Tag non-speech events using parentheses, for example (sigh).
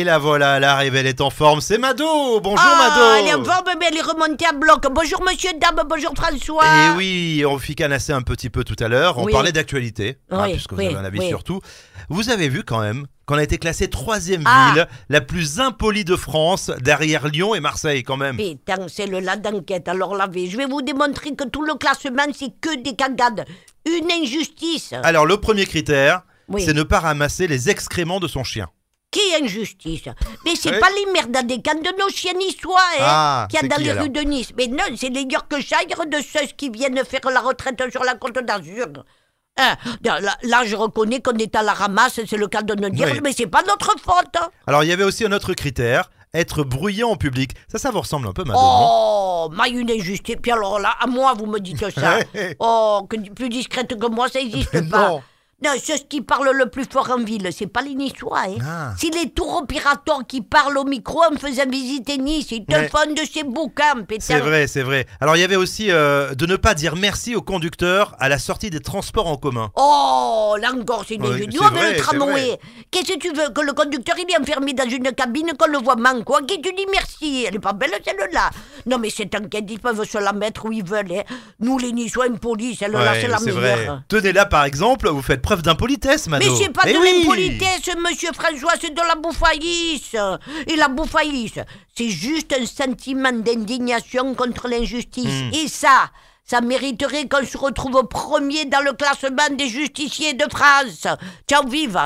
Et la voilà, elle arrive, elle est en forme. C'est Mado Bonjour ah, Mado elle est en forme, mais elle est remontée à bloc. Bonjour monsieur, dame, bonjour François. Et oui, on ficanassait un petit peu tout à l'heure. On Oui. parlait d'actualité, hein, Oui, puisque vous oui, avez un avis sur tout. Vous avez vu quand même qu'on a été classé troisième Ah. ville la plus impolie de France, derrière Lyon et Marseille quand même. Putain, c'est le là d'enquête. Alors là, je vais vous démontrer que tout le classement, c'est que des cagades. Une injustice. Alors le premier critère, c'est ne pas ramasser les excréments de son chien. Qui injustice? Mais c'est Oui. pas les merdes des cannes de nos chiens niçois, hein, Ah, qu'il y a dans qui, les rues de Nice. Mais non, c'est les Yorkshire de ceux qui viennent faire la retraite sur la côte d'Azur. Hein, là, là, je reconnais qu'on est à la ramasse, c'est le cas de nous dire, Oui. mais c'est pas notre faute. hein. Alors il y avait aussi un autre critère, être bruyant en public. Ça, ça vous ressemble un peu, non? Oh, ma une injustice. Puis alors là, à moi, vous me dites ça. (laughs) Oh, que plus discrète que moi, ça (laughs) n'existe pas. non. Non, ceux qui parlent le plus fort en ville, c'est pas les Niçois. Hein. Ah. C'est les tours opérateurs qui parlent au micro en faisant visiter Nice. Ils te Mais- font de ces bouquins, pétard. C'est vrai, c'est vrai. Alors il y avait aussi euh, de ne pas dire merci au conducteur à la sortie des transports en commun. Oh, là encore, c'est des c'est Nous, vrai, le c'est tramway. Qu'est-ce que tu veux Que le conducteur, il est enfermé dans une cabine, qu'on le voit manquer, quoi Qui tu dis merci? Elle est pas belle, celle-là. Non, mais cette enquête, ils peuvent se la mettre où ils veulent. hein. Nous, les Niçois impolis, celle-là, Ouais, c'est la c'est meilleure. vrai. Tenez là par exemple, vous faites preuve d'impolitesse, Mado. Mais c'est pas Eh de oui. l'impolitesse, monsieur François, c'est de la bouffaïs. Et la bouffaïs, c'est juste un sentiment d'indignation contre l'injustice. Hmm. Et ça, ça mériterait qu'on se retrouve premier dans le classement des justiciers de France. Ciao, vive